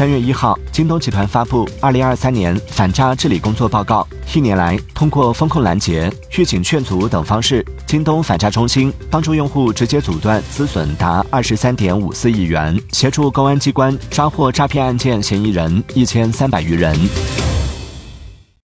三月一号京东集团发布二零二三年反诈治理工作报告。一年来通过风控拦截预警劝阻等方式京东反诈中心帮助用户直接阻断资损达二十三点五四亿元协助公安机关抓获诈骗案件嫌疑人一千三百余人。